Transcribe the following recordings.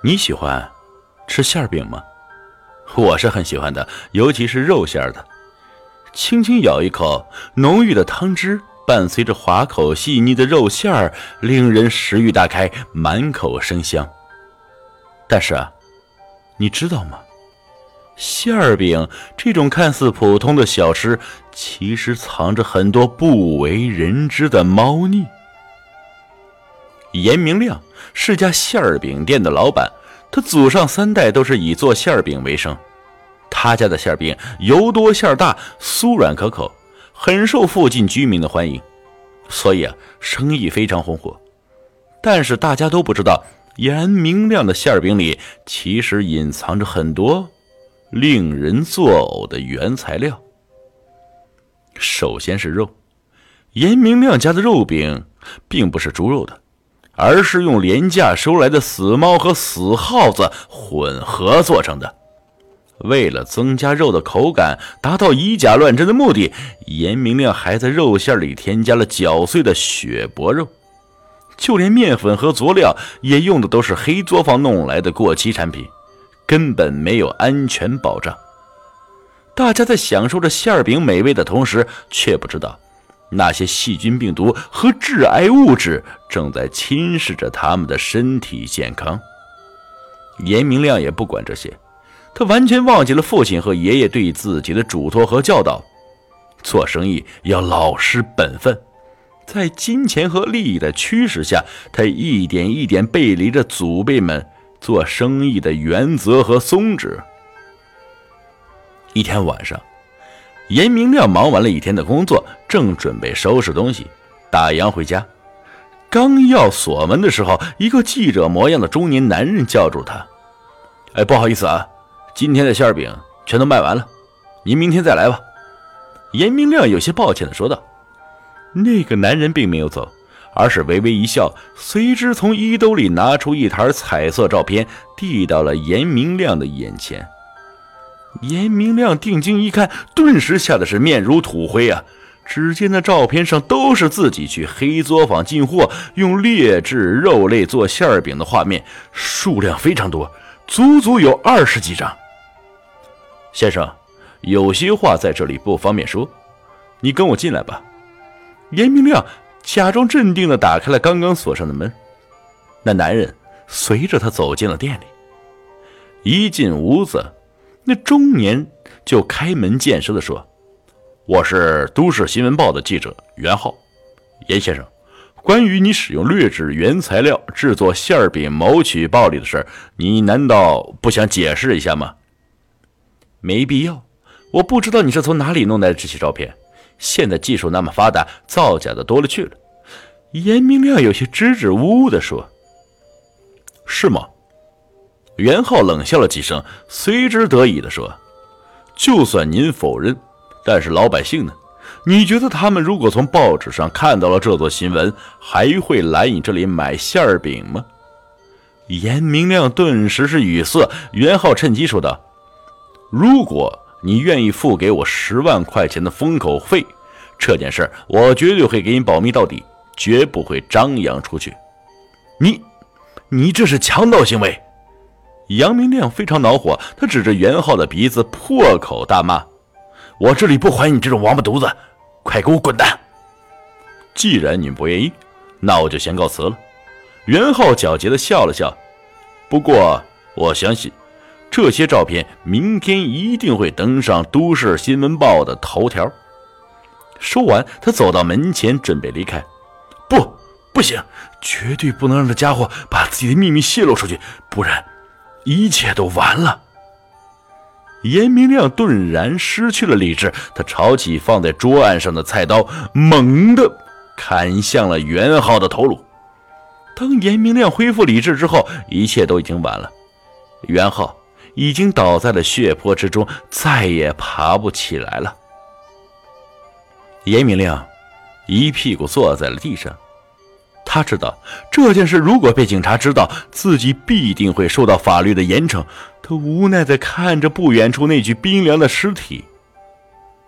你喜欢吃馅饼吗？我是很喜欢的，尤其是肉馅的。轻轻咬一口，浓郁的汤汁伴随着滑口细腻的肉馅儿，令人食欲大开，满口生香。但是啊，你知道吗？馅儿饼这种看似普通的小吃，其实藏着很多不为人知的猫腻。严明亮是家馅儿饼店的老板，他祖上三代都是以做馅儿饼为生。他家的馅儿饼油多馅儿大，酥软可口，很受附近居民的欢迎，所以啊，生意非常红火。但是大家都不知道，严明亮的馅儿饼里其实隐藏着很多令人作呕的原材料。首先是肉，严明亮家的肉饼并不是猪肉的。而是用廉价收来的死猫和死耗子混合做成的。为了增加肉的口感，达到以假乱真的目的，严明亮还在肉馅里添加了绞碎的血脖肉，就连面粉和佐料也用的都是黑作坊弄来的过期产品，根本没有安全保障。大家在享受着馅饼美味的同时，却不知道。那些细菌、病毒和致癌物质正在侵蚀着他们的身体健康。严明亮也不管这些，他完全忘记了父亲和爷爷对自己的嘱托和教导：做生意要老实本分。在金钱和利益的驱使下，他一点一点背离着祖辈们做生意的原则和宗旨。一天晚上。严明亮忙完了一天的工作，正准备收拾东西，打烊回家。刚要锁门的时候，一个记者模样的中年男人叫住他：“哎，不好意思啊，今天的馅饼全都卖完了，您明天再来吧。”严明亮有些抱歉地说道。那个男人并没有走，而是微微一笑，随之从衣兜里拿出一沓彩色照片，递到了严明亮的眼前。严明亮定睛一看，顿时吓得是面如土灰啊！只见那照片上都是自己去黑作坊进货，用劣质肉类做馅饼的画面，数量非常多，足足有二十几张。先生，有些话在这里不方便说，你跟我进来吧。严明亮假装镇定地打开了刚刚锁上的门，那男人随着他走进了店里，一进屋子。那中年就开门见山的说：“我是都市新闻报的记者袁浩，严先生，关于你使用劣质原材料制作馅饼谋取暴利的事，你难道不想解释一下吗？”没必要，我不知道你是从哪里弄来的这些照片。现在技术那么发达，造假的多了去了。严明亮有些支支吾吾的说：“是吗？”袁浩冷笑了几声，随之得意地说：“就算您否认，但是老百姓呢？你觉得他们如果从报纸上看到了这座新闻，还会来你这里买馅饼吗？”严明亮顿时是语塞。袁浩趁机说道：“如果你愿意付给我十万块钱的封口费，这件事我绝对会给你保密到底，绝不会张扬出去。”你，你这是强盗行为！杨明亮非常恼火，他指着袁浩的鼻子破口大骂：“我这里不欢迎你这种王八犊子，快给我滚蛋！”既然你不愿意，那我就先告辞了。袁浩狡黠地笑了笑，不过我相信这些照片明天一定会登上《都市新闻报》的头条。说完，他走到门前准备离开。不，不行，绝对不能让这家伙把自己的秘密泄露出去，不然……一切都完了。严明亮顿然失去了理智，他抄起放在桌案上的菜刀，猛地砍向了袁浩的头颅。当严明亮恢复理智之后，一切都已经晚了。袁浩已经倒在了血泊之中，再也爬不起来了。严明亮一屁股坐在了地上。他知道这件事如果被警察知道，自己必定会受到法律的严惩。他无奈地看着不远处那具冰凉的尸体，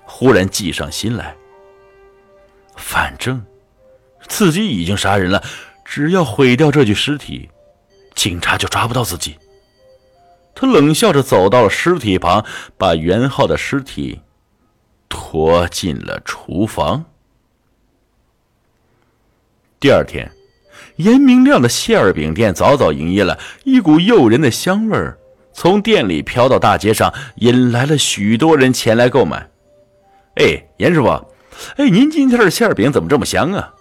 忽然计上心来。反正自己已经杀人了，只要毁掉这具尸体，警察就抓不到自己。他冷笑着走到了尸体旁，把袁浩的尸体拖进了厨房。第二天，严明亮的馅儿饼店早早营业了，一股诱人的香味儿从店里飘到大街上，引来了许多人前来购买。哎，严师傅，哎，您今天的馅儿饼怎么这么香啊？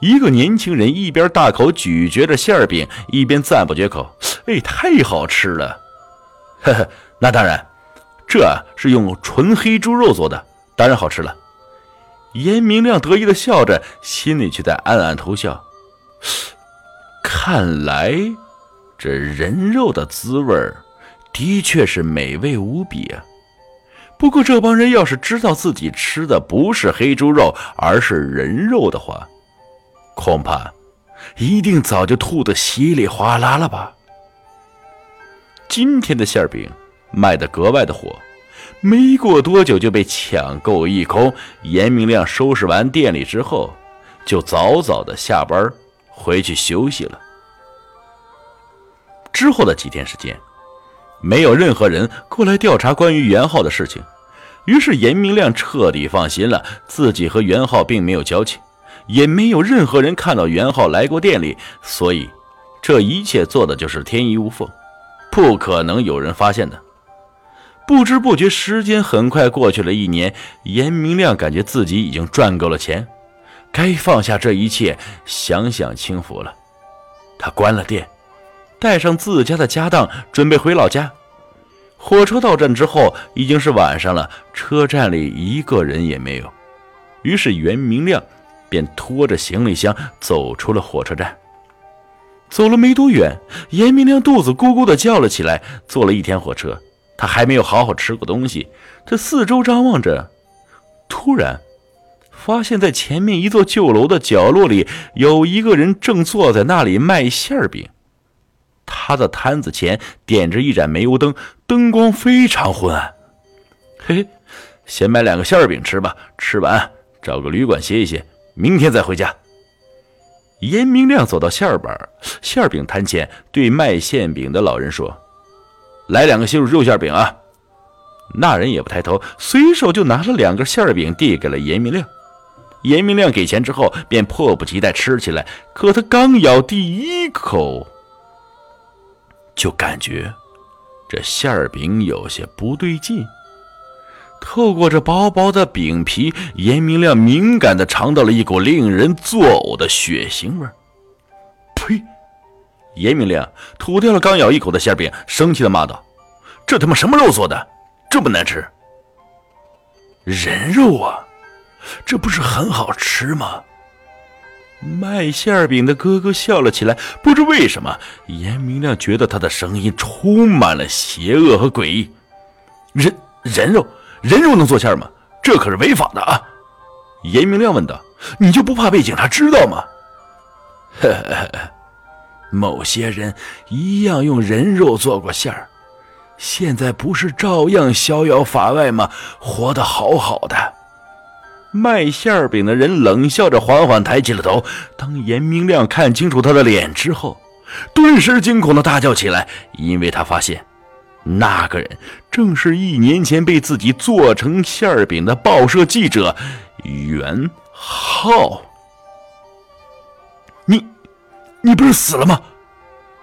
一个年轻人一边大口咀嚼着馅儿饼，一边赞不绝口：“哎，太好吃了！”呵呵，那当然，这是用纯黑猪肉做的，当然好吃了。严明亮得意的笑着，心里却在暗暗偷笑。看来，这人肉的滋味的确是美味无比啊。不过，这帮人要是知道自己吃的不是黑猪肉，而是人肉的话，恐怕一定早就吐得稀里哗啦了吧。今天的馅饼卖得格外的火，没过多久就被抢购一空。严明亮收拾完店里之后，就早早的下班回去休息了。之后的几天时间，没有任何人过来调查关于袁浩的事情，于是严明亮彻底放心了，自己和袁浩并没有交情，也没有任何人看到袁浩来过店里，所以这一切做的就是天衣无缝。不可能有人发现的。不知不觉，时间很快过去了一年。严明亮感觉自己已经赚够了钱，该放下这一切，享享清福了。他关了店，带上自家的家当，准备回老家。火车到站之后，已经是晚上了，车站里一个人也没有。于是，袁明亮便拖着行李箱走出了火车站。走了没多远，严明亮肚子咕咕的叫了起来。坐了一天火车，他还没有好好吃过东西。这四周张望着，突然发现，在前面一座旧楼的角落里，有一个人正坐在那里卖馅饼。他的摊子前点着一盏煤油灯，灯光非常昏暗。嘿，先买两个馅饼吃吧，吃完找个旅馆歇一歇，明天再回家。严明亮走到馅板、馅饼摊前，对卖馅饼的老人说：“来两个西肉馅饼啊！”那人也不抬头，随手就拿了两个馅饼递给了严明亮。严明亮给钱之后，便迫不及待吃起来。可他刚咬第一口，就感觉这馅饼有些不对劲。透过这薄薄的饼皮，严明亮敏感地尝到了一股令人作呕的血腥味呸！严明亮吐掉了刚咬一口的馅饼，生气地骂道：“这他妈什么肉做的，这么难吃？人肉啊，这不是很好吃吗？”卖馅饼的哥哥笑了起来。不知为什么，严明亮觉得他的声音充满了邪恶和诡异。人人肉。人肉能做馅吗？这可是违法的啊！严明亮问道：“你就不怕被警察知道吗？” 呵呵呵，某些人一样用人肉做过馅儿，现在不是照样逍遥法外吗？活得好好的。卖馅饼的人冷笑着，缓缓抬起了头。当严明亮看清楚他的脸之后，顿时惊恐的大叫起来，因为他发现。那个人正是一年前被自己做成馅饼的报社记者袁浩。你，你不是死了吗？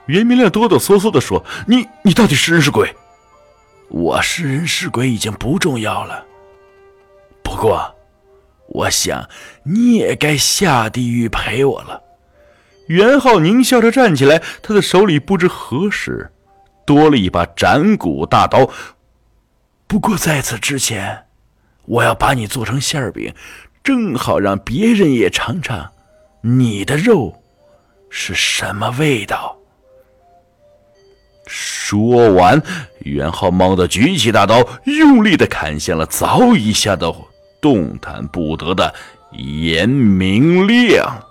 袁明亮哆哆嗦嗦地说：“你，你到底是人是鬼？”我是人是鬼已经不重要了。不过，我想你也该下地狱陪我了。袁浩狞笑着站起来，他的手里不知何时。多了一把斩骨大刀。不过在此之前，我要把你做成馅饼，正好让别人也尝尝你的肉是什么味道。说完，袁浩猛地举起大刀，用力的砍向了早已吓得动弹不得的严明亮。